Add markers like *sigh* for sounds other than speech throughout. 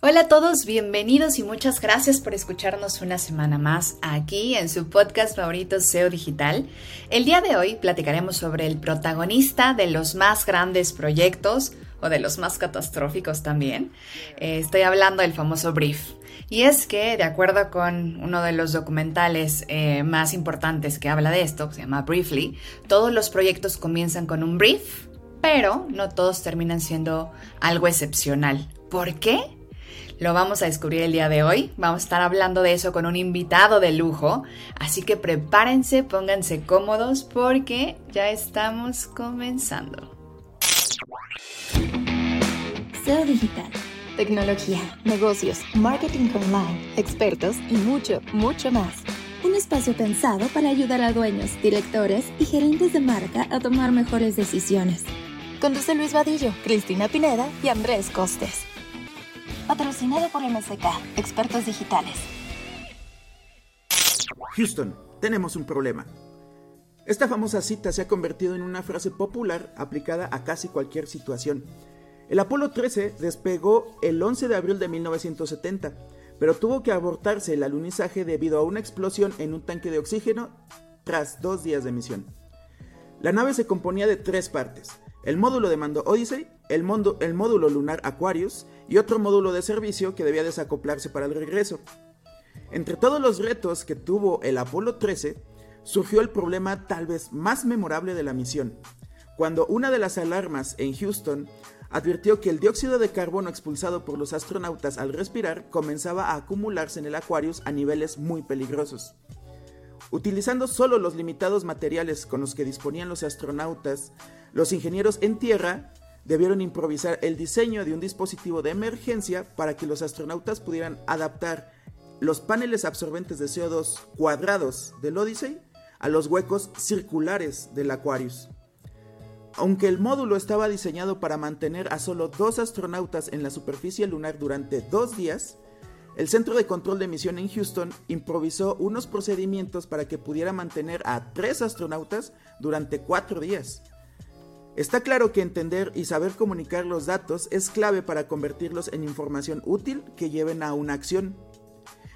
Hola a todos, bienvenidos y muchas gracias por escucharnos una semana más aquí en su podcast favorito SEO Digital. El día de hoy platicaremos sobre el protagonista de los más grandes proyectos o de los más catastróficos también. Eh, estoy hablando del famoso brief. Y es que, de acuerdo con uno de los documentales eh, más importantes que habla de esto, se llama Briefly, todos los proyectos comienzan con un brief, pero no todos terminan siendo algo excepcional. ¿Por qué? Lo vamos a descubrir el día de hoy. Vamos a estar hablando de eso con un invitado de lujo. Así que prepárense, pónganse cómodos porque ya estamos comenzando. SEO Digital. Tecnología, negocios, marketing online, expertos y mucho, mucho más. Un espacio pensado para ayudar a dueños, directores y gerentes de marca a tomar mejores decisiones. Conduce Luis Vadillo, Cristina Pineda y Andrés Costes. Patrocinado por expertos digitales. Houston, tenemos un problema. Esta famosa cita se ha convertido en una frase popular aplicada a casi cualquier situación. El Apolo 13 despegó el 11 de abril de 1970, pero tuvo que abortarse el alunizaje debido a una explosión en un tanque de oxígeno tras dos días de misión. La nave se componía de tres partes, el módulo de mando Odyssey, el, módulo lunar Aquarius y otro módulo de servicio que debía desacoplarse para el regreso. Entre todos los retos que tuvo el Apolo 13, surgió el problema tal vez más memorable de la misión, cuando una de las alarmas en Houston advirtió que el dióxido de carbono expulsado por los astronautas al respirar comenzaba a acumularse en el Aquarius a niveles muy peligrosos. Utilizando solo los limitados materiales con los que disponían los astronautas, los ingenieros en tierra debieron improvisar el diseño de un dispositivo de emergencia para que los astronautas pudieran adaptar los paneles absorbentes de CO2 cuadrados del Odyssey a los huecos circulares del Aquarius. Aunque el módulo estaba diseñado para mantener a solo dos astronautas en la superficie lunar durante dos días, el Centro de Control de Misión en Houston improvisó unos procedimientos para que pudiera mantener a tres astronautas durante cuatro días. Está claro que entender y saber comunicar los datos es clave para convertirlos en información útil que lleven a una acción.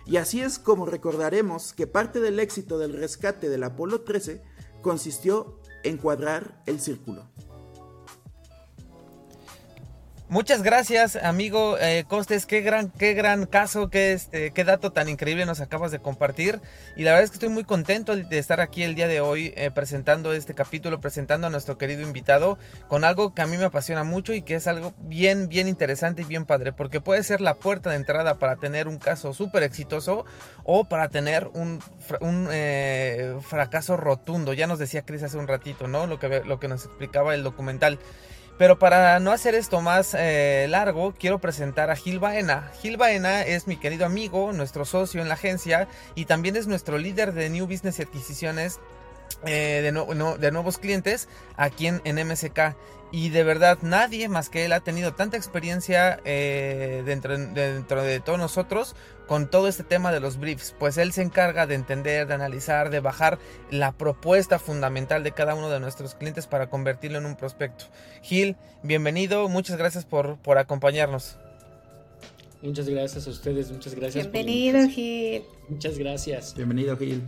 Y así es como recordaremos que parte del éxito del rescate del Apolo 13 consistió en cuadrar el círculo. Muchas gracias, amigo eh, Costes. Qué gran, qué gran caso, qué, este, qué dato tan increíble nos acabas de compartir. Y la verdad es que estoy muy contento de estar aquí el día de hoy eh, presentando este capítulo, presentando a nuestro querido invitado con algo que a mí me apasiona mucho y que es algo bien, bien interesante y bien padre, porque puede ser la puerta de entrada para tener un caso súper exitoso o para tener un, un eh, fracaso rotundo. Ya nos decía Chris hace un ratito, ¿no? Lo que, lo que nos explicaba el documental. Pero para no hacer esto más eh, largo, quiero presentar a Gil Baena. Gil Baena es mi querido amigo, nuestro socio en la agencia y también es nuestro líder de New Business y Adquisiciones eh, de, nuevos clientes aquí en, en MSK. Y de verdad nadie más que él ha tenido tanta experiencia eh, dentro, dentro, de todos nosotros con todo este tema de los briefs. Pues él se encarga de entender, de analizar, de bajar la propuesta fundamental de cada uno de nuestros clientes para convertirlo en un prospecto. Gil, bienvenido, muchas gracias por, por acompañarnos. Muchas gracias a ustedes, muchas gracias. Bienvenido Gil. Muchas gracias. Bienvenido Gil.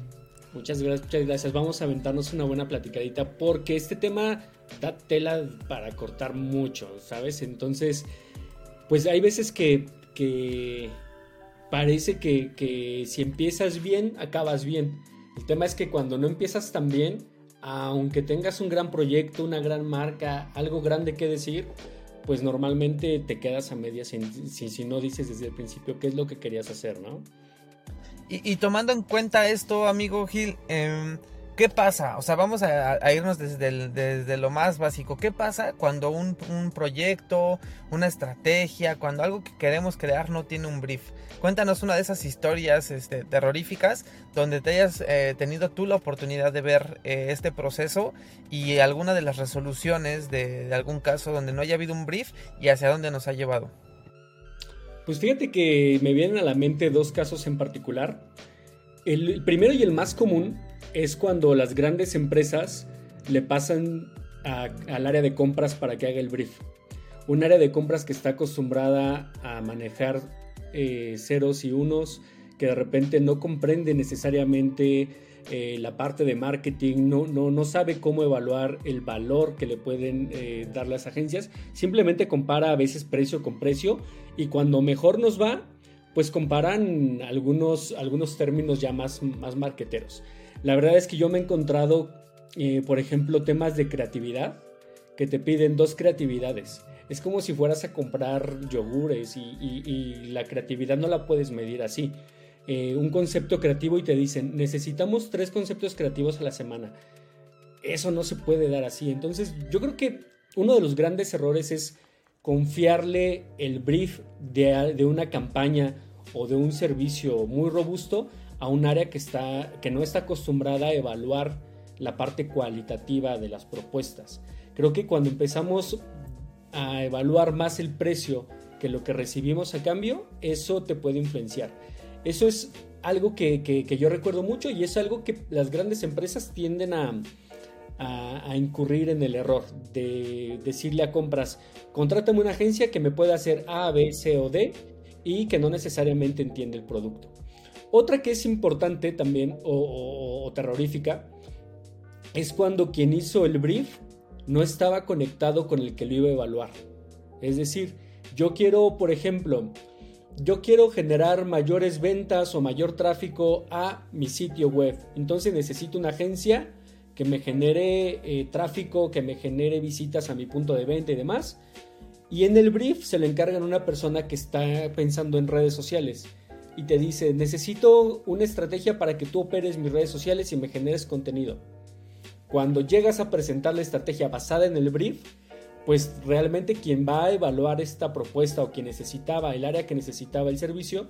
Muchas gracias, muchas gracias. Vamos a aventarnos una buena platicadita porque este tema da tela para cortar mucho, ¿sabes? Entonces, pues hay veces que, que parece que, que, si empiezas bien, acabas bien. El tema es que cuando no empiezas tan bien, aunque tengas un gran proyecto, una gran marca, algo grande que decir, pues normalmente te quedas a medias si, si no dices desde el principio qué es lo que querías hacer, ¿no? Y, tomando en cuenta esto, amigo Gil, em, ¿qué pasa? O sea, vamos a, irnos desde, desde, lo más básico. ¿Qué pasa cuando un, proyecto, una estrategia, cuando algo que queremos crear no tiene un brief? Cuéntanos una de esas historias este, terroríficas donde te hayas eh, tenido tú la oportunidad de ver eh, este proceso y alguna de las resoluciones de algún caso donde no haya habido un brief y hacia dónde nos ha llevado. Pues fíjate que me vienen a la mente dos casos en particular. El, primero y el más común es cuando las grandes empresas le pasan al área de compras para que haga el brief. Un área de compras que está acostumbrada a manejar eh, ceros y unos, que de repente no comprende necesariamente eh, la parte de marketing, no, no, no, sabe cómo evaluar el valor que le pueden eh, dar las agencias, simplemente compara a veces precio con precio y cuando mejor nos va, pues comparan algunos, algunos términos ya más, más marqueteros. La verdad es que yo me he encontrado, eh, por ejemplo, temas de creatividad que te piden dos creatividades. Es como si fueras a comprar yogures y la creatividad no la puedes medir así. Eh, un concepto creativo y te dicen, necesitamos tres conceptos creativos a la semana. Eso no se puede dar así. Entonces, yo creo que uno de los grandes errores es confiarle el brief de, de una campaña o de un servicio muy robusto a un área que, está, que no está acostumbrada a evaluar la parte cualitativa de las propuestas. Creo que cuando empezamos a evaluar más el precio que lo que recibimos a cambio, eso te puede influenciar. Eso es algo que, yo recuerdo mucho y es algo que las grandes empresas tienden a, incurrir en el error de decirle a compras, contrátame una agencia que me pueda hacer A, B, C o D y que no necesariamente entiende el producto. Otra que es importante también o, terrorífica es cuando quien hizo el brief no estaba conectado con el que lo iba a evaluar. Es decir, yo quiero, por ejemplo, yo quiero generar mayores ventas o mayor tráfico a mi sitio web. Entonces necesito una agencia que me genere eh, tráfico, que me genere visitas a mi punto de venta y demás. Y en el brief se le encargan a una persona que está pensando en redes sociales y te dice, necesito una estrategia para que tú operes mis redes sociales y me generes contenido. Cuando llegas a presentar la estrategia basada en el brief, pues realmente quien va a evaluar esta propuesta o quien necesitaba, el área que necesitaba el servicio,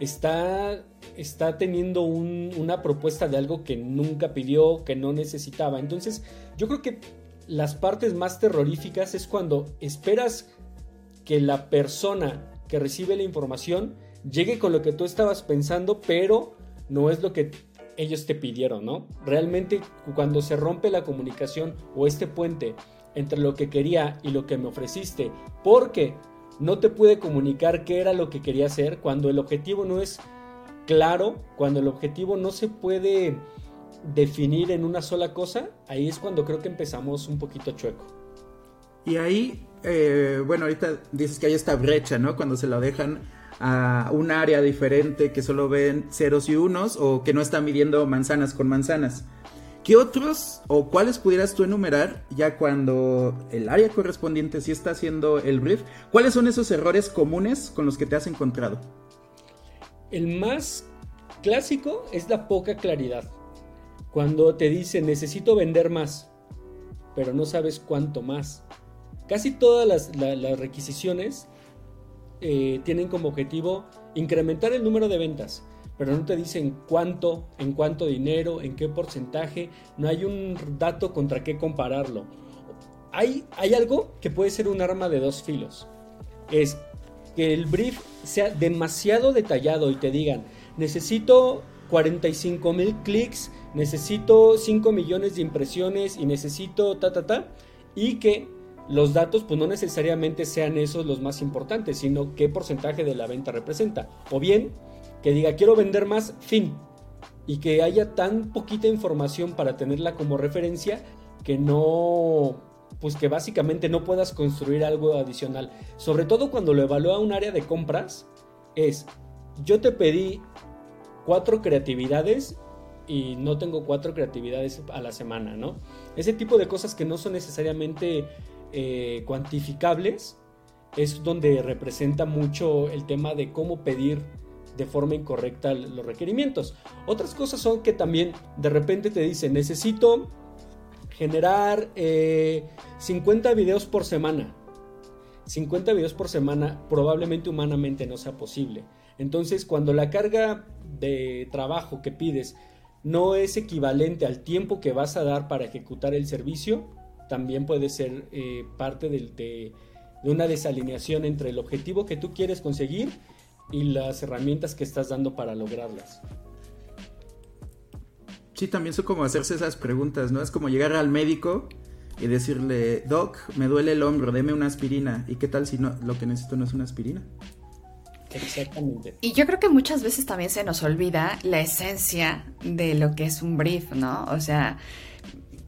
está, está teniendo una propuesta de algo que nunca pidió, que no necesitaba. Entonces, yo creo que las partes más terroríficas es cuando esperas que la persona que recibe la información llegue con lo que tú estabas pensando, pero no es lo que ellos te pidieron, ¿no? Realmente cuando se rompe la comunicación o este puente entre lo que quería y lo que me ofreciste, porque no te pude comunicar qué era lo que quería hacer cuando el objetivo no es claro, cuando el objetivo no se puede definir en una sola cosa, ahí es cuando creo que empezamos un poquito chueco. Y ahí, eh, bueno, ahorita dices que hay esta brecha, ¿no? Cuando se lo dejan a un área diferente que solo ven ceros y unos o que no está midiendo manzanas con manzanas. ¿Qué otros o cuáles pudieras tú enumerar ya cuando el área correspondiente sí está haciendo el brief? ¿Cuáles son esos errores comunes con los que te has encontrado? El más clásico es la poca claridad. Cuando te dicen necesito vender más, pero no sabes cuánto más. Casi todas las, requisiciones eh, tienen como objetivo incrementar el número de ventas pero no te dicen cuánto, en cuánto dinero, en qué porcentaje, no hay un dato contra qué compararlo. Hay, hay algo que puede ser un arma de dos filos. Es que el brief sea demasiado detallado y te digan, necesito 45 mil clics, necesito 5 millones de impresiones y necesito ta, ta, ta, y que los datos pues no necesariamente sean esos los más importantes, sino qué porcentaje de la venta representa. O bien que diga quiero vender más, fin. Y que haya tan poquita información para tenerla como referencia que no, pues que básicamente no puedas construir algo adicional. Sobre todo cuando lo evalúa un área de compras, es, yo te pedí cuatro creatividades y no tengo cuatro creatividades a la semana, ¿no? Ese tipo de cosas que no son necesariamente eh, cuantificables es donde representa mucho el tema de cómo pedir de forma incorrecta los requerimientos. Otras cosas son que también de repente te dicen, necesito generar 50 eh, videos por semana. 50 videos por semana probablemente humanamente no sea posible. Entonces, cuando la carga de trabajo que pides no es equivalente al tiempo que vas a dar para ejecutar el servicio, también puede ser eh, parte de una desalineación entre el objetivo que tú quieres conseguir y las herramientas que estás dando para lograrlas. Sí, también son como hacerse esas preguntas, ¿no? Es como llegar al médico y decirle, Doc, me duele el hombro, deme una aspirina. ¿Y qué tal si no, lo que necesito no es una aspirina? Exactamente. Y yo creo que muchas veces también se nos olvida la esencia de lo que es un brief, ¿no? O sea,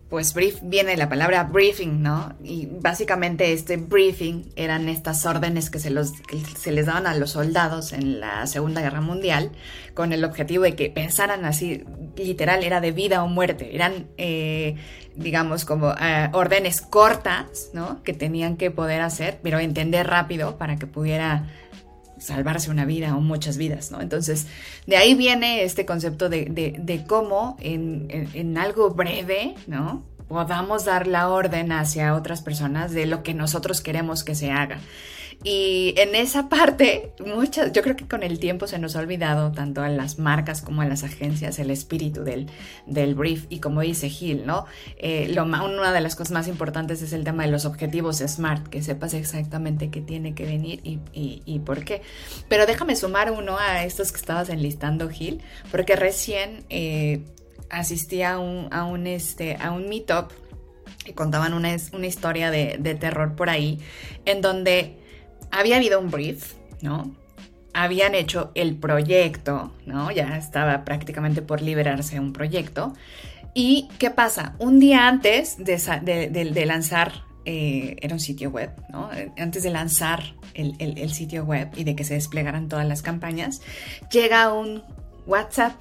pues brief viene la palabra briefing, ¿no? Y básicamente este briefing eran estas órdenes que se, los, se les daban a los soldados en la Segunda Guerra Mundial con el objetivo de que pensaran así, literal, era de vida o muerte, eran, eh, digamos, como eh, órdenes cortas, ¿no? Que tenían que poder hacer, pero entender rápido para que pudiera salvarse una vida o muchas vidas, ¿no? Entonces, de ahí viene este concepto de, de, de cómo en, en, en, algo breve, ¿no? Podamos dar la orden hacia otras personas de lo que nosotros queremos que se haga. Y en esa parte, muchas, yo creo que con el tiempo se nos ha olvidado tanto a las marcas como a las agencias el espíritu del, del brief. Y como dice Gil, ¿no? Eh, lo, una de las cosas más importantes es el tema de los objetivos SMART, que sepas exactamente qué tiene que venir y, y, por qué. Pero déjame sumar uno a estos que estabas enlistando, Gil, porque recién eh, asistí a un, a un, este, a un meetup y contaban una, una historia de, de terror por ahí, en donde había habido un brief, ¿no? Habían hecho el proyecto, ¿no? Ya estaba prácticamente por liberarse un proyecto. ¿Y qué pasa? Un día antes de, lanzar, eh, era un sitio web, ¿no? Antes de lanzar el, el, el sitio web y de que se desplegaran todas las campañas, llega un WhatsApp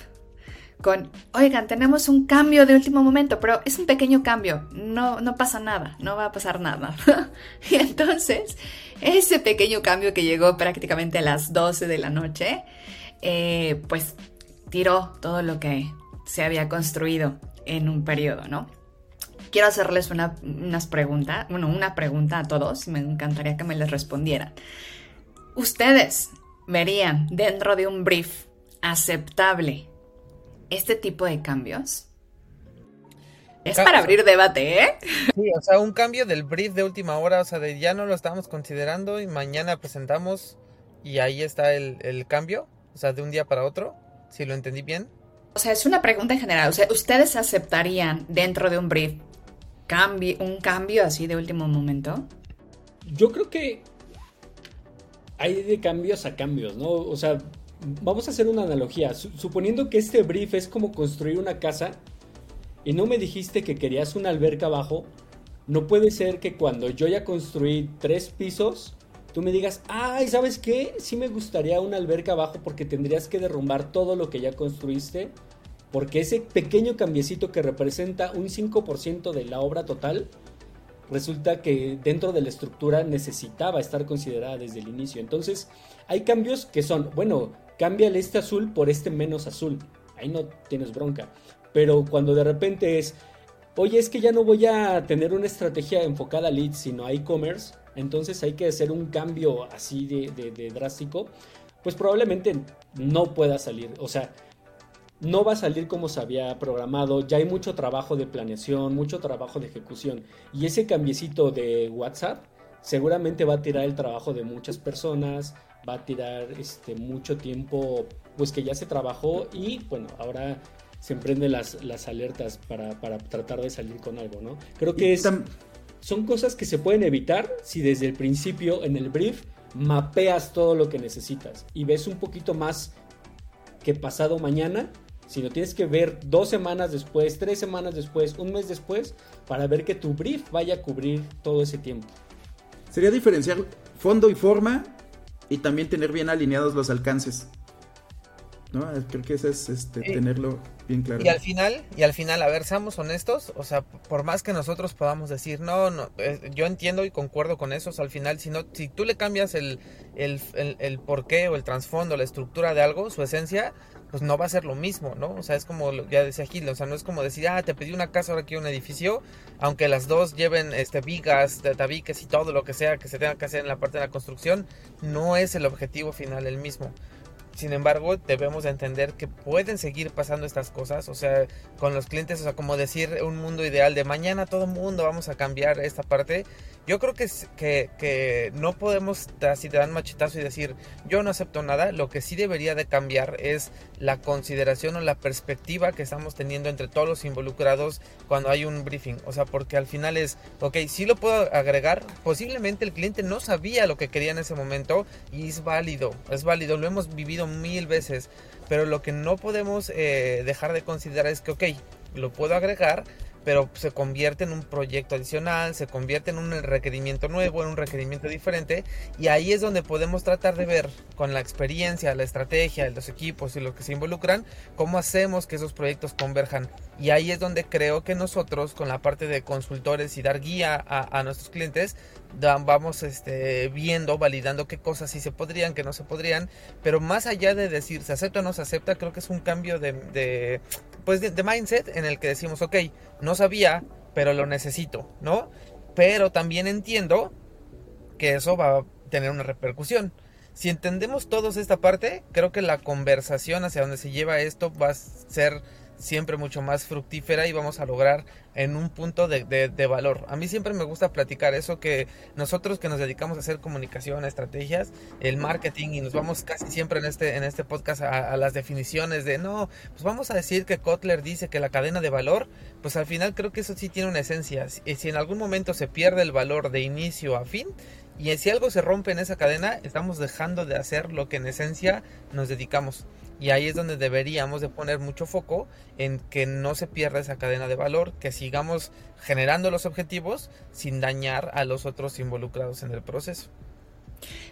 con, oigan, tenemos un cambio de último momento, pero es un pequeño cambio, no, no pasa nada, no va a pasar nada. *laughs* y entonces, ese pequeño cambio que llegó prácticamente a las 12 de la noche, eh, pues tiró todo lo que se había construido en un periodo, ¿no? Quiero hacerles una, unas preguntas, bueno, una pregunta a todos, me encantaría que me les respondieran. ¿Ustedes verían dentro de un brief aceptable este tipo de cambios? Es para abrir debate, ¿eh? Sí, o sea, un cambio del brief de última hora, o sea, de ya no lo estábamos considerando y mañana presentamos y ahí está el, el cambio, o sea, de un día para otro, si lo entendí bien. O sea, es una pregunta en general, o sea, ¿ustedes aceptarían dentro de un brief cambio, un cambio así de último momento? Yo creo que hay de cambios a cambios, ¿no? O sea, vamos a hacer una analogía. Suponiendo que este brief es como construir una casa y no me dijiste que querías una alberca abajo, no puede ser que cuando yo ya construí tres pisos, tú me digas, ay, ¿sabes qué? Sí me gustaría una alberca abajo porque tendrías que derrumbar todo lo que ya construiste. Porque ese pequeño cambiecito que representa un 5% de la obra total, resulta que dentro de la estructura necesitaba estar considerada desde el inicio. Entonces, hay cambios que son, bueno, cambia este azul por este menos azul. Ahí no tienes bronca. Pero cuando de repente es, oye, es que ya no voy a tener una estrategia enfocada a leads, sino a e-commerce, entonces hay que hacer un cambio así de, drástico, pues probablemente no pueda salir. O sea, no va a salir como se había programado, ya hay mucho trabajo de planeación, mucho trabajo de ejecución. Y ese cambiecito de WhatsApp seguramente va a tirar el trabajo de muchas personas, va a tirar este, mucho tiempo pues que ya se trabajó y bueno, ahora se emprenden las, las alertas para, para, tratar de salir con algo, ¿no? Creo que es, son cosas que se pueden evitar si desde el principio en el brief mapeas todo lo que necesitas y ves un poquito más que pasado mañana, sino tienes que ver dos semanas después, tres semanas después, un mes después, para ver que tu brief vaya a cubrir todo ese tiempo. Sería diferenciar fondo y forma y también tener bien alineados los alcances. ¿No? Creo que eso es este, sí. tenerlo bien claro. Y al final, y al final, a ver, seamos honestos, o sea, por más que nosotros podamos decir, no, no, yo entiendo y concuerdo con eso, o sea, al final, si, no, si tú le cambias el, el, el, el porqué o el trasfondo, la estructura de algo, su esencia, pues no va a ser lo mismo, ¿no? O sea, es como ya decía Gil, o sea, no es como decir, ah, te pedí una casa, ahora quiero un edificio, aunque las dos lleven este vigas, tabiques y todo lo que sea que se tenga que hacer en la parte de la construcción, no es el objetivo final el mismo. Sin embargo, debemos de entender que pueden seguir pasando estas cosas, o sea, con los clientes, o sea, como decir un mundo ideal de mañana todo mundo vamos a cambiar esta parte, Yo creo que, que, que no podemos así te dan machetazo y decir yo no acepto nada. Lo que sí debería de cambiar es la consideración o la perspectiva que estamos teniendo entre todos los involucrados cuando hay un briefing. O sea, porque al final es, ok, sí lo puedo agregar. Posiblemente el cliente no sabía lo que quería en ese momento y es válido, es válido. Lo hemos vivido mil veces. Pero lo que no podemos eh, dejar de considerar es que, ok, lo puedo agregar, pero se convierte en un proyecto adicional, se convierte en un requerimiento nuevo, en un requerimiento diferente, y ahí es donde podemos tratar de ver con la experiencia, la estrategia, los equipos y los que se involucran, cómo hacemos que esos proyectos converjan. Y ahí es donde creo que nosotros, con la parte de consultores y dar guía a, a nuestros clientes, vamos este, viendo, validando qué cosas sí se podrían, qué no se podrían, pero más allá de decir se acepta o no se acepta, creo que es un cambio de, de pues de, mindset en el que decimos, ok, no sabía, pero lo necesito, ¿no? Pero también entiendo que eso va a tener una repercusión. Si entendemos todos esta parte, creo que la conversación hacia donde se lleva esto va a ser siempre mucho más fructífera y vamos a lograr en un punto de, valor. A mí siempre me gusta platicar eso que nosotros que nos dedicamos a hacer comunicación, estrategias, el marketing y nos vamos casi siempre en este, en este podcast a, las definiciones de no, pues vamos a decir que Kotler dice que la cadena de valor, pues al final creo que eso sí tiene una esencia. Si en algún momento se pierde el valor de inicio a fin, y si algo se rompe en esa cadena, estamos dejando de hacer lo que en esencia nos dedicamos. Y ahí es donde deberíamos de poner mucho foco en que no se pierda esa cadena de valor, que sigamos generando los objetivos sin dañar a los otros involucrados en el proceso.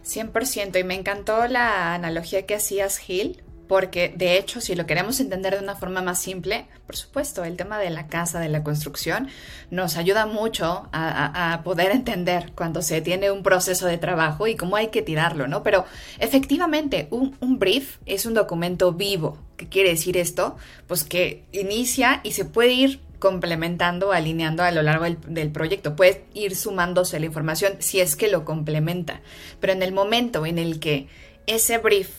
100%, y me encantó la analogía que hacías, Gil, porque de hecho, si lo queremos entender de una forma más simple, por supuesto, el tema de la casa, de la construcción, nos ayuda mucho a, poder entender cuando se tiene un proceso de trabajo y cómo hay que tirarlo, ¿no? Pero efectivamente, un, brief es un documento vivo. ¿Qué quiere decir esto? Pues que inicia y se puede ir complementando, alineando a lo largo del, del, proyecto. Puede ir sumándose la información si es que lo complementa. Pero en el momento en el que ese brief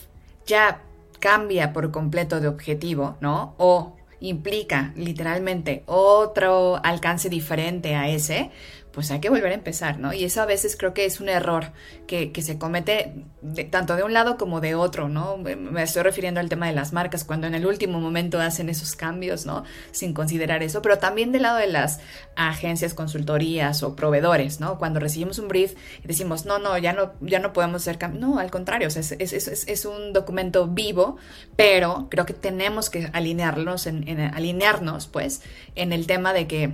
ya cambia por completo de objetivo, ¿no? O implica literalmente otro alcance diferente a ese, pues hay que volver a empezar, ¿no? Y eso a veces creo que es un error que, se comete tanto de un lado como de otro, ¿no? Me estoy refiriendo al tema de las marcas, cuando en el último momento hacen esos cambios, ¿no? Sin considerar eso, pero también del lado de las agencias, consultorías o proveedores, ¿no? Cuando recibimos un brief y decimos, no, no, ya no, ya no podemos hacer cambios. No, al contrario, es, es, es, un documento vivo, pero creo que tenemos que alinearnos, en alinearnos, pues, en el tema de que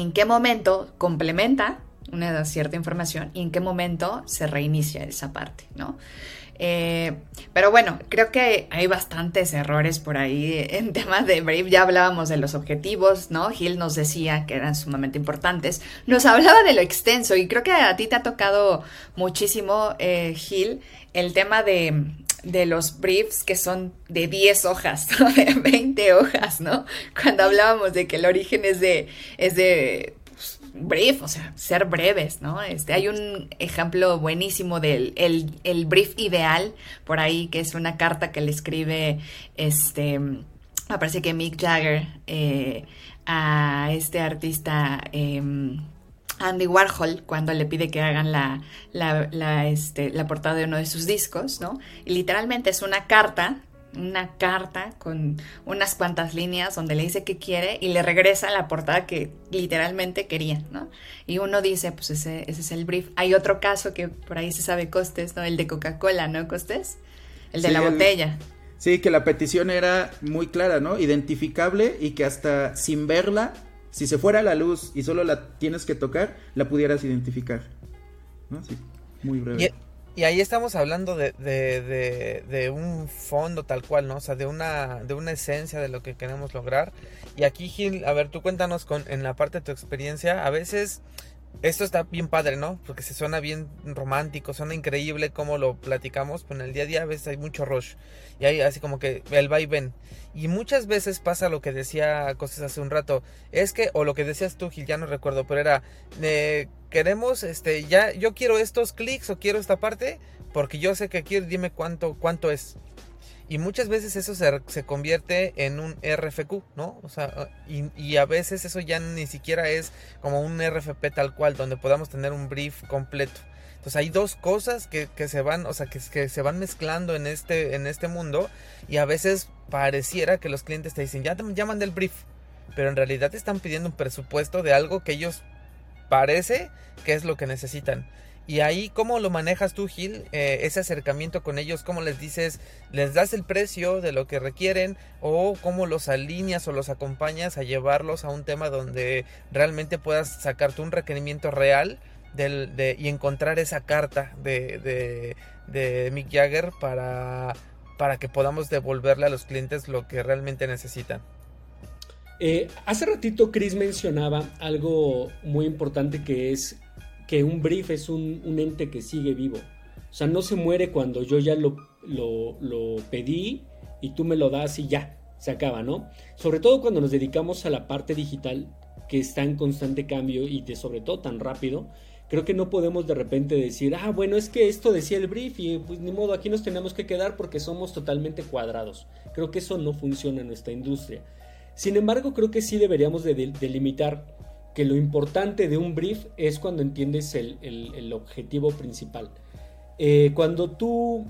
en qué momento complementa una cierta información y en qué momento se reinicia esa parte, ¿no? Eh, pero bueno, creo que hay bastantes errores por ahí *laughs* en temas de Brave. Ya hablábamos de los objetivos, ¿no? Gil nos decía que eran sumamente importantes. Nos hablaba de lo extenso y creo que a ti te ha tocado muchísimo, eh, Gil, el tema de de los briefs que son de 10 hojas, *laughs* de 20 hojas, ¿no? Cuando hablábamos de que el origen es de, es de pues, brief, o sea, ser breves, ¿no? Este, hay un ejemplo buenísimo del el, brief ideal por ahí, que es una carta que le escribe, este, me parece que Mick Jagger eh, a este artista... Em, Andy Warhol cuando le pide que hagan la, la, este, la portada de uno de sus discos, ¿no? Y literalmente es una carta, una carta con unas cuantas líneas donde le dice que quiere y le regresa la portada que literalmente quería, ¿no? Y uno dice, pues ese, ese es el brief. Hay otro caso que por ahí se sabe Costes, ¿no? El de Coca-Cola, ¿no, Costes? El de la botella. Sí, que la petición era muy clara, ¿no? Identificable y que hasta sin verla si se fuera la luz y solo la tienes que tocar, la pudieras identificar. ¿No? Sí, muy breve. Y, ahí estamos hablando de, de, de, un fondo tal cual, ¿no? O sea, de una, de una esencia de lo que queremos lograr. Y aquí, Gil, a ver, tú cuéntanos con, en la parte de tu experiencia. A veces esto está bien padre, ¿no? Porque se suena bien romántico, suena increíble como lo platicamos, pero en el día a día a veces hay mucho rush y hay así como que el va y ven. Y muchas veces pasa lo que decía Cosas hace un rato, es que, o lo que decías tú, Gil, ya no recuerdo, pero era, eh, queremos, este, ya, yo quiero estos clics o quiero esta parte, porque yo sé que quiero, dime cuánto, cuánto es. Y muchas veces eso se, se convierte en un RFQ, ¿no? O sea, y, y, a veces eso ya ni siquiera es como un RFP tal cual, donde podamos tener un brief completo. Entonces hay dos cosas que, que se van, o sea, que, que, se van mezclando en este, en este mundo y a veces pareciera que los clientes te dicen, ya te llaman del brief, pero en realidad te están pidiendo un presupuesto de algo que ellos parece que es lo que necesitan. Y ahí, ¿cómo lo manejas tú, Gil? Eh, ese acercamiento con ellos, ¿cómo les dices, les das el precio de lo que requieren o cómo los alineas o los acompañas a llevarlos a un tema donde realmente puedas sacarte un requerimiento real del, de, y encontrar esa carta de, de, de Mick Jagger para, para que podamos devolverle a los clientes lo que realmente necesitan? Eh, hace ratito Chris mencionaba algo muy importante que es que un brief es un, ente que sigue vivo. O sea, no se muere cuando yo ya lo, pedí y tú me lo das y ya, se acaba, ¿no? Sobre todo cuando nos dedicamos a la parte digital que está en constante cambio y de sobre todo tan rápido, creo que no podemos de repente decir, ah, bueno, es que esto decía el brief y pues ni modo, aquí nos tenemos que quedar porque somos totalmente cuadrados. Creo que eso no funciona en nuestra industria. Sin embargo, creo que sí deberíamos de delimitar que lo importante de un brief es cuando entiendes el, objetivo principal. Eh, cuando tú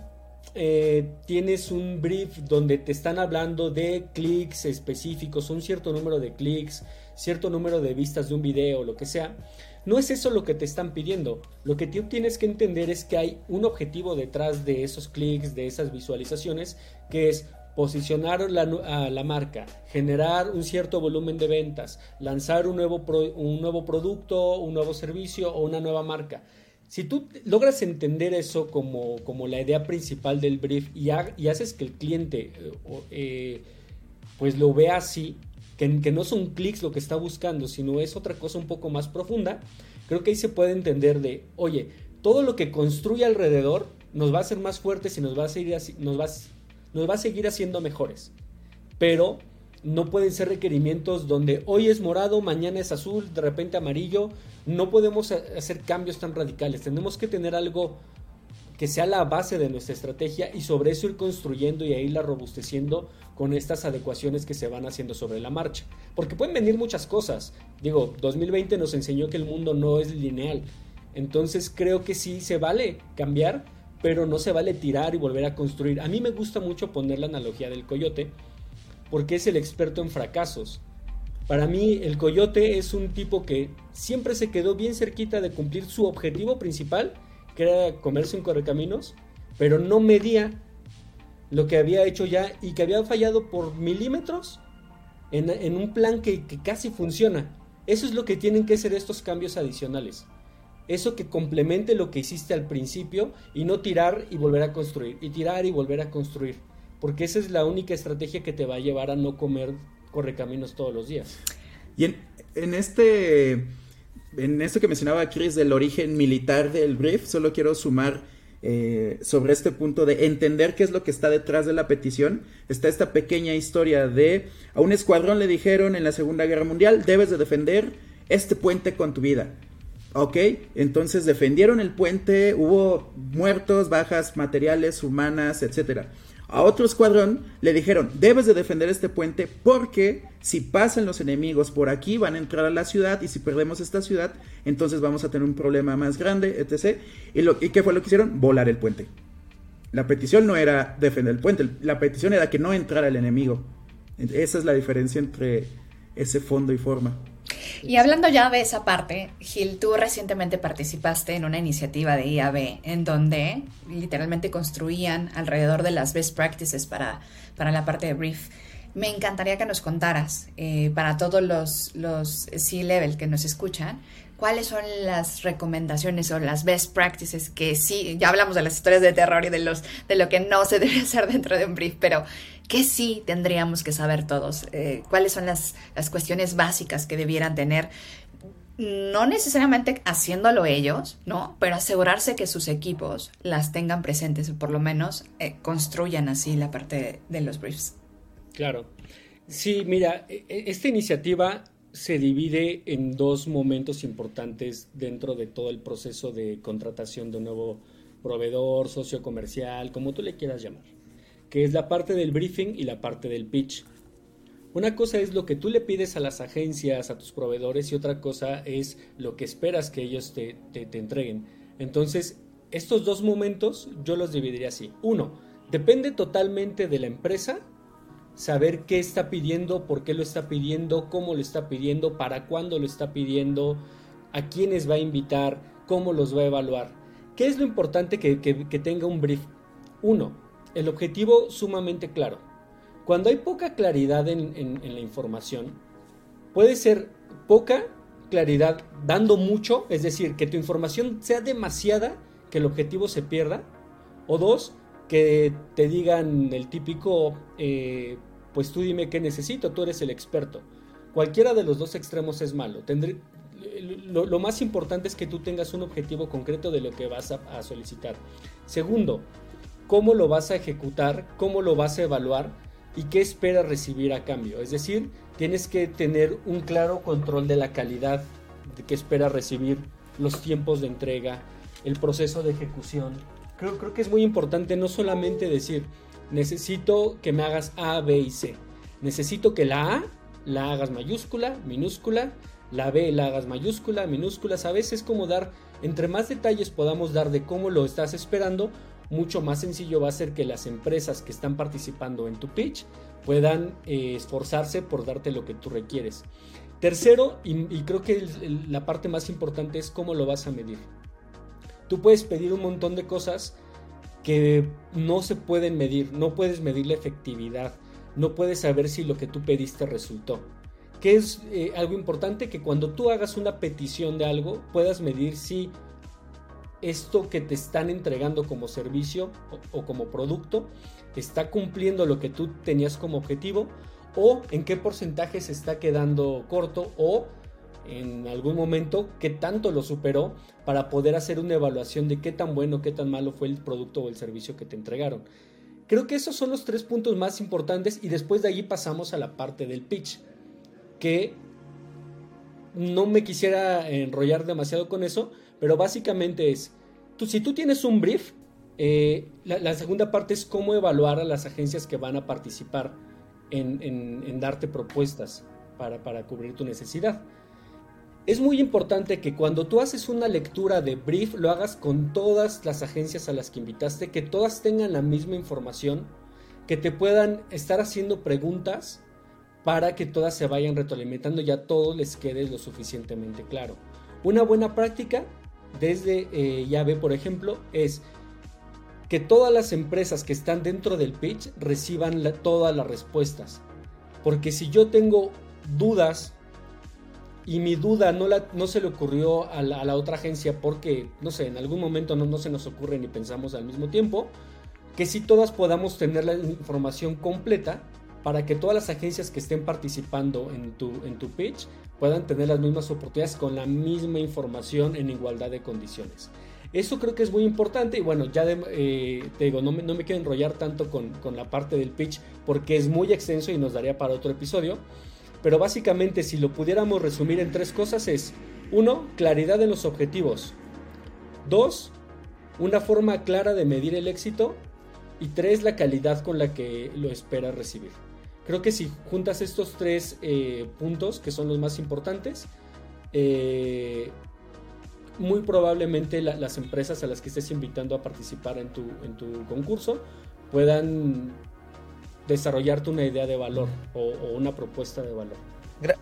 eh, tienes un brief donde te están hablando de clics específicos, un cierto número de clics, cierto número de vistas de un video, lo que sea, no es eso lo que te están pidiendo. Lo que tú tienes que entender es que hay un objetivo detrás de esos clics, de esas visualizaciones, que es posicionar la, a la marca, generar un cierto volumen de ventas, lanzar un nuevo, un nuevo producto, un nuevo servicio o una nueva marca. Si tú logras entender eso como, como la idea principal del brief y, haces que el cliente eh, eh, pues lo vea así, que, que no son clics lo que está buscando, sino es otra cosa un poco más profunda, creo que ahí se puede entender de, oye, todo lo que construye alrededor nos va a hacer más fuertes y nos va a, seguir, nos va nos va a seguir haciendo mejores. Pero no pueden ser requerimientos donde hoy es morado, mañana es azul, de repente amarillo. No podemos hacer cambios tan radicales. Tenemos que tener algo que sea la base de nuestra estrategia y sobre eso ir construyendo y ahí la robusteciendo con estas adecuaciones que se van haciendo sobre la marcha. Porque pueden venir muchas cosas. Digo, 2020 nos enseñó que el mundo no es lineal. Entonces creo que sí se vale cambiar, pero no se vale tirar y volver a construir. A mí me gusta mucho poner la analogía del coyote, porque es el experto en fracasos. Para mí el coyote es un tipo que siempre se quedó bien cerquita de cumplir su objetivo principal, que era comerse un correcaminos, pero no medía lo que había hecho ya y que había fallado por milímetros en, un plan que, casi funciona. Eso es lo que tienen que ser estos cambios adicionales eso que complemente lo que hiciste al principio y no tirar y volver a construir, y tirar y volver a construir, porque esa es la única estrategia que te va a llevar a no comer correcaminos todos los días. Y en, en este, en esto que mencionaba Chris del origen militar del brief, solo quiero sumar eh, sobre este punto de entender qué es lo que está detrás de la petición. Está esta pequeña historia de a un escuadrón le dijeron en la Segunda Guerra Mundial, debes de defender este puente con tu vida. Ok, entonces defendieron el puente, hubo muertos, bajas materiales, humanas, etc. A otro escuadrón le dijeron, debes de defender este puente porque si pasan los enemigos por aquí van a entrar a la ciudad y si perdemos esta ciudad, entonces vamos a tener un problema más grande, etc. ¿Y, lo, ¿y qué fue lo que hicieron? Volar el puente. La petición no era defender el puente, la petición era que no entrara el enemigo. Esa es la diferencia entre ese fondo y forma. Y hablando ya de esa parte, Gil, tú recientemente participaste en una iniciativa de IAB en donde literalmente construían alrededor de las best practices para, para la parte de brief. Me encantaría que nos contaras eh, para todos los, los C-level que nos escuchan, cuáles son las recomendaciones o las best practices que sí, ya hablamos de las historias de terror y de, los, de lo que no se debe hacer dentro de un brief, pero ¿Qué sí tendríamos que saber todos? Eh, ¿Cuáles son las, cuestiones básicas que debieran tener? No necesariamente haciéndolo ellos, ¿no? Pero asegurarse que sus equipos las tengan presentes o por lo menos eh, construyan así la parte de, los briefs. Claro. Sí, mira, e, e, esta iniciativa se divide en dos momentos importantes dentro de todo el proceso de contratación de un nuevo proveedor, socio comercial, como tú le quieras llamar que es la parte del briefing y la parte del pitch. Una cosa es lo que tú le pides a las agencias, a tus proveedores, y otra cosa es lo que esperas que ellos te, te entreguen. Entonces, estos dos momentos yo los dividiría así. Uno, depende totalmente de la empresa saber qué está pidiendo, por qué lo está pidiendo, cómo lo está pidiendo, para cuándo lo está pidiendo, a quiénes va a invitar, cómo los va a evaluar. ¿Qué es lo importante que, tenga un brief? Uno, el objetivo sumamente claro. Cuando hay poca claridad en, la información, puede ser poca claridad dando mucho, es decir, que tu información sea demasiada que el objetivo se pierda, o dos, que te digan el típico, eh, pues tú dime qué necesito, tú eres el experto. Cualquiera de los dos extremos es malo. Tendré, lo, más importante es que tú tengas un objetivo concreto de lo que vas a, solicitar. Segundo, cómo lo vas a ejecutar, cómo lo vas a evaluar y qué esperas recibir a cambio. Es decir, tienes que tener un claro control de la calidad de que esperas recibir, los tiempos de entrega, el proceso de ejecución. Creo, creo que es muy importante no solamente decir, necesito que me hagas A, B y C. Necesito que la A la hagas mayúscula, minúscula, la B la hagas mayúscula, minúsculas. A veces como dar, entre más detalles podamos dar de cómo lo estás esperando, mucho más sencillo va a ser que las empresas que están participando en tu pitch puedan eh, esforzarse por darte lo que tú requieres. Tercero, y, creo que la parte más importante es cómo lo vas a medir. Tú puedes pedir un montón de cosas que no se pueden medir, no puedes medir la efectividad, no puedes saber si lo que tú pediste resultó que es eh, algo importante que cuando tú hagas una petición de algo puedas medir si esto que te están entregando como servicio o, como producto está cumpliendo lo que tú tenías como objetivo o en qué porcentaje se está quedando corto o en algún momento qué tanto lo superó para poder hacer una evaluación de qué tan bueno, qué tan malo fue el producto o el servicio que te entregaron. Creo que esos son los tres puntos más importantes y después de allí pasamos a la parte del pitch que no me quisiera enrollar demasiado con eso, pero básicamente es, tú, si tú tienes un brief, eh, la, segunda parte es cómo evaluar a las agencias que van a participar en, darte propuestas para, para, cubrir tu necesidad. Es muy importante que cuando tú haces una lectura de brief lo hagas con todas las agencias a las que invitaste, que todas tengan la misma información, que te puedan estar haciendo preguntas para que todas se vayan retroalimentando y a todos les quede lo suficientemente claro. Una buena práctica desde eh, llave, por ejemplo, es que todas las empresas que están dentro del pitch reciban todas las respuestas. Porque si yo tengo dudas y mi duda no, la, no se le ocurrió a la, otra agencia porque, no sé, en algún momento no, no se nos ocurre ni pensamos al mismo tiempo, que si todas podamos tener la información completa para que todas las agencias que estén participando en tu, en tu pitch puedan tener las mismas oportunidades con la misma información en igualdad de condiciones. Eso creo que es muy importante y bueno, ya eh, te digo, no me, quiero enrollar tanto con, con, la parte del pitch porque es muy extenso y nos daría para otro episodio. Pero básicamente si lo pudiéramos resumir en tres cosas es, uno, claridad en los objetivos. Dos, una forma clara de medir el éxito. Y tres, la calidad con la que lo esperas recibir. Creo que si juntas estos tres eh, puntos, que son los más importantes, eh, muy probablemente las empresas a las que estés invitando a participar en tu, en tu concurso puedan desarrollarte una idea de valor o, una propuesta de valor.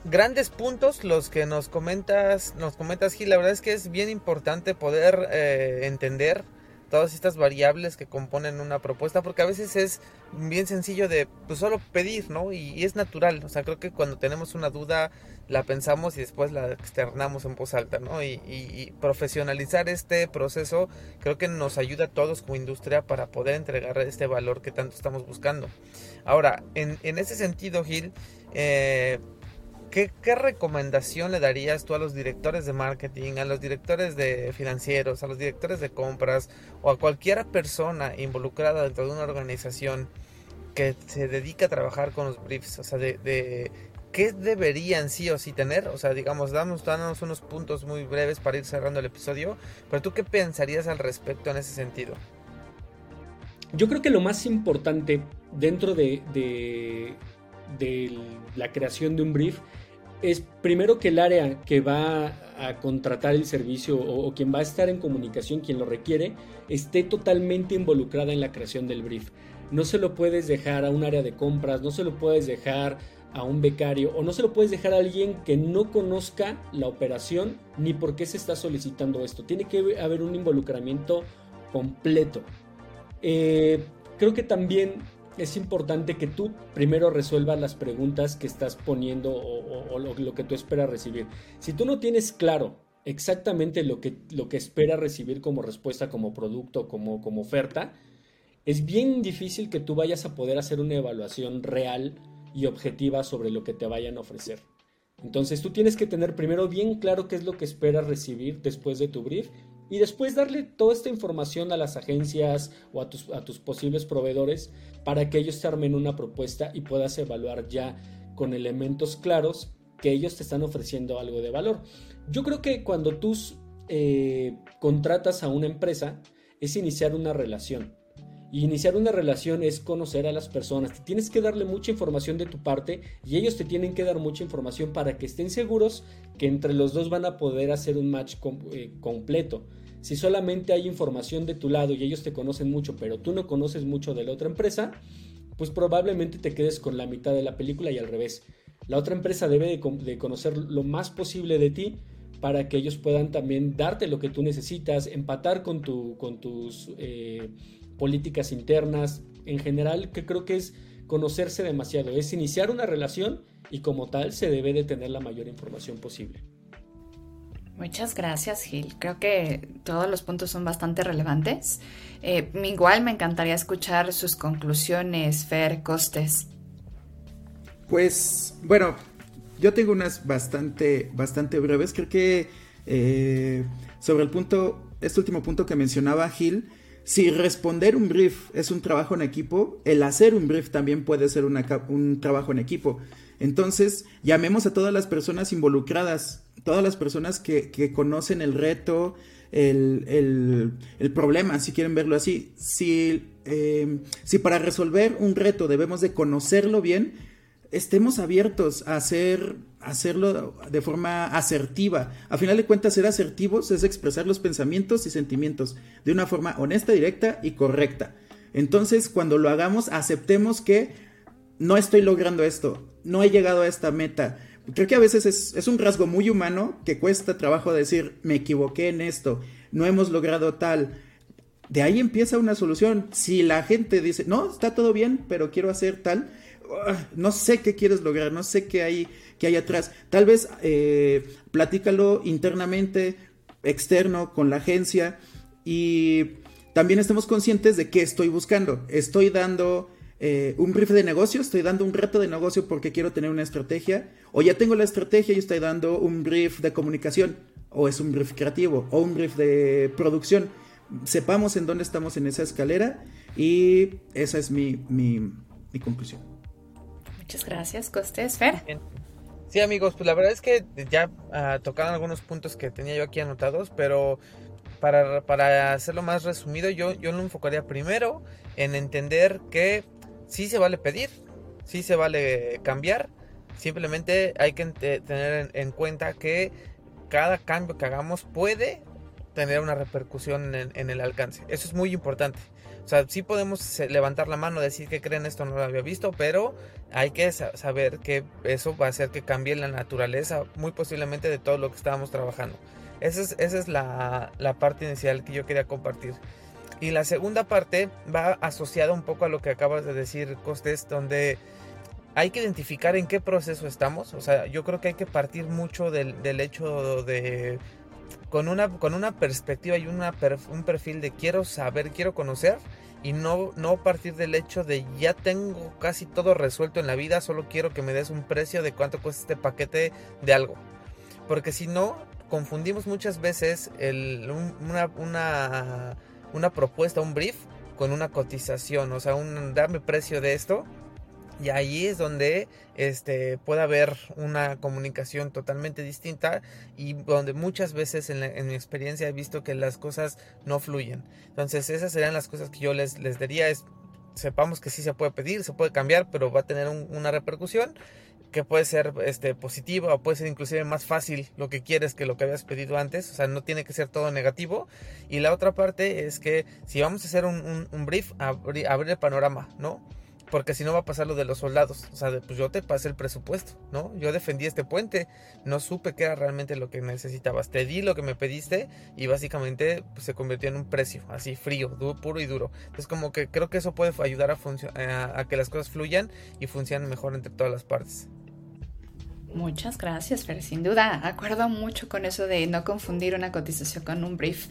grandes puntos los que nos comentas, nos comentas Gil. La verdad es que es bien importante poder eh, entender todas estas variables que componen una propuesta, porque a veces es bien sencillo de pues solo pedir, ¿no? Y, es natural, o sea, creo que cuando tenemos una duda la pensamos y después la externamos en voz alta, ¿no? Y, profesionalizar este proceso creo que nos ayuda a todos como industria para poder entregar este valor que tanto estamos buscando. Ahora, en, en ese sentido, Gil, eh, ¿Qué, recomendación le darías tú a los directores de marketing, a los directores de financieros, a los directores de compras o a cualquier persona involucrada dentro de una organización que se dedica a trabajar con los briefs? O sea, de, qué deberían sí o sí tener. O sea, digamos, damos, unos puntos muy breves para ir cerrando el episodio. Pero tú qué pensarías al respecto en ese sentido? yo creo que lo más importante dentro de, de, la creación de un brief es primero que el área que va a contratar el servicio o, quien va a estar en comunicación, quien lo requiere, esté totalmente involucrada en la creación del brief. No se lo puedes dejar a un área de compras, no se lo puedes dejar a un becario o no se lo puedes dejar a alguien que no conozca la operación ni por qué se está solicitando esto. Tiene que haber un involucramiento completo. Eh, creo que también es importante que tú primero resuelvas las preguntas que estás poniendo o, lo, que tú esperas recibir. Si tú no tienes claro exactamente lo que, lo que esperas recibir como respuesta, como producto, como, como oferta, es bien difícil que tú vayas a poder hacer una evaluación real y objetiva sobre lo que te vayan a ofrecer. Entonces tú tienes que tener primero bien claro qué es lo que esperas recibir después de tu brief y después darle toda esta información a las agencias o a tus, a tus posibles proveedores para que ellos te armen una propuesta y puedas evaluar ya con elementos claros que ellos te están ofreciendo algo de valor. Yo creo que cuando tú eh, contratas a una empresa es iniciar una relación. Y iniciar una relación es conocer a las personas. tienes que darle mucha información de tu parte y ellos te tienen que dar mucha información para que estén seguros que entre los dos van a poder hacer un match eh, completo. Si solamente hay información de tu lado y ellos te conocen mucho, pero tú no conoces mucho de la otra empresa, pues probablemente te quedes con la mitad de la película y al revés. La otra empresa debe de, conocer lo más posible de ti para que ellos puedan también darte lo que tú necesitas, empatar con, tu, con tus... Eh, políticas internas, en general, que creo que es conocerse demasiado, es iniciar una relación y como tal se debe de tener la mayor información posible. Muchas gracias, Gil. Creo que todos los puntos son bastante relevantes. Eh, igual me encantaría escuchar sus conclusiones, Fer Costes. Pues, bueno, yo tengo unas bastante, bastante breves. Creo que eh, sobre el punto, este último punto que mencionaba Gil, si responder un brief es un trabajo en equipo, el hacer un brief también puede ser un trabajo en equipo. Entonces, llamemos a todas las personas involucradas, todas las personas que, conocen el reto, el, problema, si quieren verlo así. Si, eh, si para resolver un reto debemos de conocerlo bien, estemos abiertos a hacer hacerlo de forma asertiva. A final de cuentas, ser asertivos es expresar los pensamientos y sentimientos de una forma honesta, directa y correcta. Entonces, cuando lo hagamos, aceptemos que no estoy logrando esto, no he llegado a esta meta. Creo que a veces es, es un rasgo muy humano que cuesta trabajo decir, me equivoqué en esto, no hemos logrado tal. De ahí empieza una solución. Si la gente dice, no, está todo bien, pero quiero hacer tal, no sé qué quieres lograr, no sé qué hay, qué hay atrás. Tal vez eh, platícalo internamente, externo, con la agencia y también estemos conscientes de qué estoy buscando. Estoy dando eh, un brief de negocio, estoy dando un reto de negocio porque quiero tener una estrategia, o ya tengo la estrategia y estoy dando un brief de comunicación, o es un brief creativo, o un brief de producción. Sepamos en dónde estamos en esa escalera y esa es mi conclusión. Muchas gracias, Costes. Fer. Sí, amigos, pues la verdad es que ya uh, tocaron algunos puntos que tenía yo aquí anotados, pero para, para hacerlo más resumido, yo, yo lo enfocaría primero en entender que sí se vale pedir, sí se vale cambiar, simplemente hay que tener en, cuenta que cada cambio que hagamos puede tener una repercusión en el alcance. Eso es muy importante. O sea, sí podemos levantar la mano, decir que creen esto no lo había visto, pero hay que saber que eso va a hacer que cambie la naturaleza muy posiblemente de todo lo que estábamos trabajando. Esa es, esa es la, la parte inicial que yo quería compartir. Y la segunda parte va asociada un poco a lo que acabas de decir, Costes, donde hay que identificar en qué proceso estamos. O sea, yo creo que hay que partir mucho del, del hecho de con una, con una perspectiva y una, un perfil de quiero saber, quiero conocer y no, no partir del hecho de ya tengo casi todo resuelto en la vida, solo quiero que me des un precio de cuánto cuesta este paquete de algo. Porque si no, confundimos muchas veces el, una, una propuesta, un brief, con una cotización, o sea, un dame precio de esto Y ahí es donde este, puede haber una comunicación totalmente distinta y donde muchas veces en, mi experiencia he visto que las cosas no fluyen. Entonces esas serían las cosas que yo les, les diría es sepamos que sí se puede pedir, se puede cambiar, pero va a tener una repercusión que puede ser este, positiva o puede ser inclusive más fácil lo que quieres que lo que habías pedido antes. O sea, no tiene que ser todo negativo. Y la otra parte es que si vamos a hacer un, brief, abrir, el panorama, ¿no? Porque si no va a pasar lo de los soldados. O sea, pues yo te pasé el presupuesto, ¿no? Yo defendí este puente. No supe qué era realmente lo que necesitabas. Te di lo que me pediste y básicamente pues, se convirtió en un precio, así frío, puro y duro. Entonces como que creo que eso puede ayudar a, a que las cosas fluyan y funcionen mejor entre todas las partes. Muchas gracias, Fer. Sin duda, acuerdo mucho con eso de no confundir una cotización con un brief.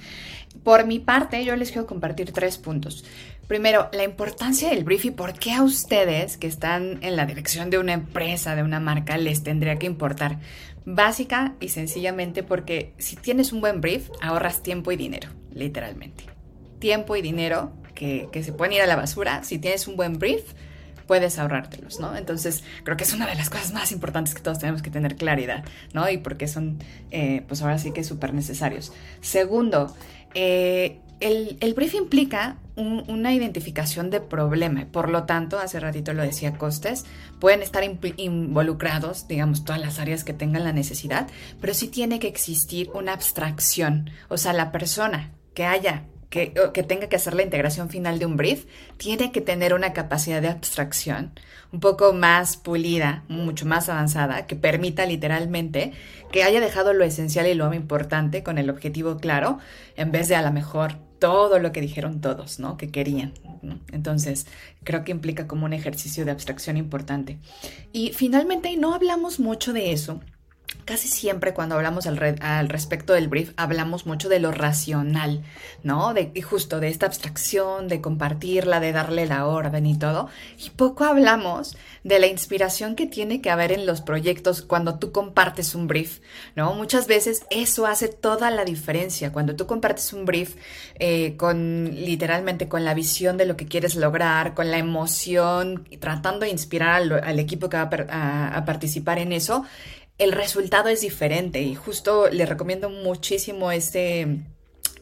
Por mi parte, yo les quiero compartir tres puntos. Primero, la importancia del brief y por qué a ustedes que están en la dirección de una empresa, de una marca, les tendría que importar. Básica y sencillamente porque si tienes un buen brief, ahorras tiempo y dinero, literalmente. Tiempo y dinero que, que se pueden ir a la basura. Si tienes un buen brief, puedes ahorrártelos, ¿no? Entonces, creo que es una de las cosas más importantes que todos tenemos que tener claridad, ¿no? Y porque son, eh, pues ahora sí que súper necesarios. Segundo, eh, el, el, brief implica una identificación de problema. Por lo tanto, hace ratito lo decía Costes, pueden estar involucrados, digamos, todas las áreas que tengan la necesidad, pero sí tiene que existir una abstracción. O sea, la persona que haya que, tenga que hacer la integración final de un brief, tiene que tener una capacidad de abstracción un poco más pulida, mucho más avanzada, que permita literalmente que haya dejado lo esencial y lo importante con el objetivo claro, en vez de a lo mejor todo lo que dijeron todos, ¿no? Que querían. Entonces, creo que implica como un ejercicio de abstracción importante. Y finalmente, no hablamos mucho de eso, Casi siempre cuando hablamos al, respecto del brief hablamos mucho de lo racional, ¿no? De justo de esta abstracción, de compartirla, de darle la orden y todo. Y poco hablamos de la inspiración que tiene que haber en los proyectos cuando tú compartes un brief, ¿no? Muchas veces eso hace toda la diferencia. Cuando tú compartes un brief eh, con literalmente con la visión de lo que quieres lograr, con la emoción, tratando de inspirar al, equipo que va a participar en eso, el resultado es diferente y justo les recomiendo muchísimo este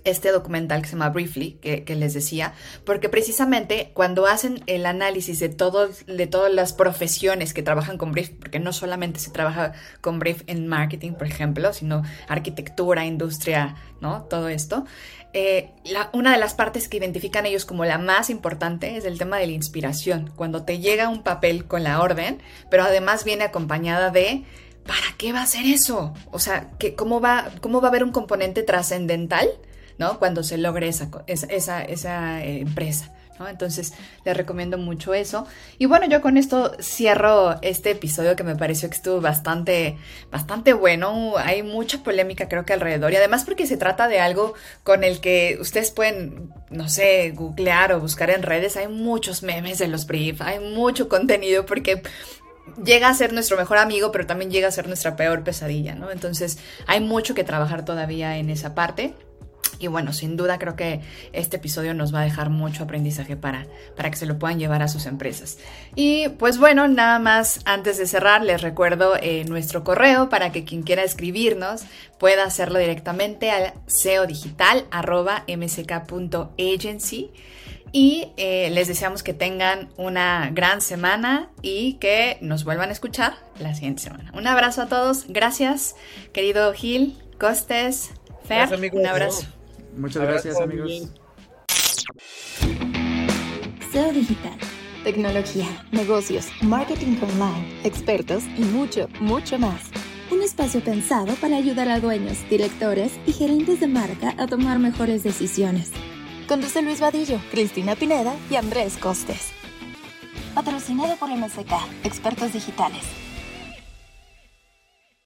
este documental que se llama Briefly, que, les decía, porque precisamente cuando hacen el análisis de, de todas las profesiones que trabajan con brief, porque no solamente se trabaja con brief en marketing, por ejemplo, sino arquitectura, industria, ¿no? Todo esto. Eh, una de las partes que identifican ellos como la más importante es el tema de la inspiración, cuando te llega un papel con la orden, pero además viene acompañada de ¿para qué va a ser eso? O sea, cómo, va, ¿cómo va a haber un componente trascendental ¿no? cuando se logre esa, eh, empresa? ¿no? Entonces, les recomiendo mucho eso. Y bueno, yo con esto cierro este episodio que me pareció que estuvo bastante, bastante bueno. Hay mucha polémica creo que alrededor y además porque se trata de algo con el que ustedes pueden, no sé, googlear o buscar en redes. Hay muchos memes de los briefs, hay mucho contenido porque llega a ser nuestro mejor amigo, pero también llega a ser nuestra peor pesadilla, ¿no? Entonces hay mucho que trabajar todavía en esa parte. Y bueno, sin duda creo que este episodio nos va a dejar mucho aprendizaje para, para que se lo puedan llevar a sus empresas. Y pues bueno, nada más antes de cerrar, les recuerdo eh, nuestro correo para que quien quiera escribirnos pueda hacerlo directamente al seodigital.msk.agency. Y eh, les deseamos que tengan una gran semana y que nos vuelvan a escuchar la siguiente semana. Un abrazo a todos. Gracias, querido Gil, Costes, Fer. un abrazo. Muchas gracias, amigos. SEO Digital. Tecnología, negocios, marketing online, expertos y mucho, mucho más. Un espacio pensado para ayudar a dueños, directores y gerentes de marca a tomar mejores decisiones. Conduce Luis Vadillo, Cristina Pineda y Andrés Costes. Patrocinado por MSK, Expertos Digitales.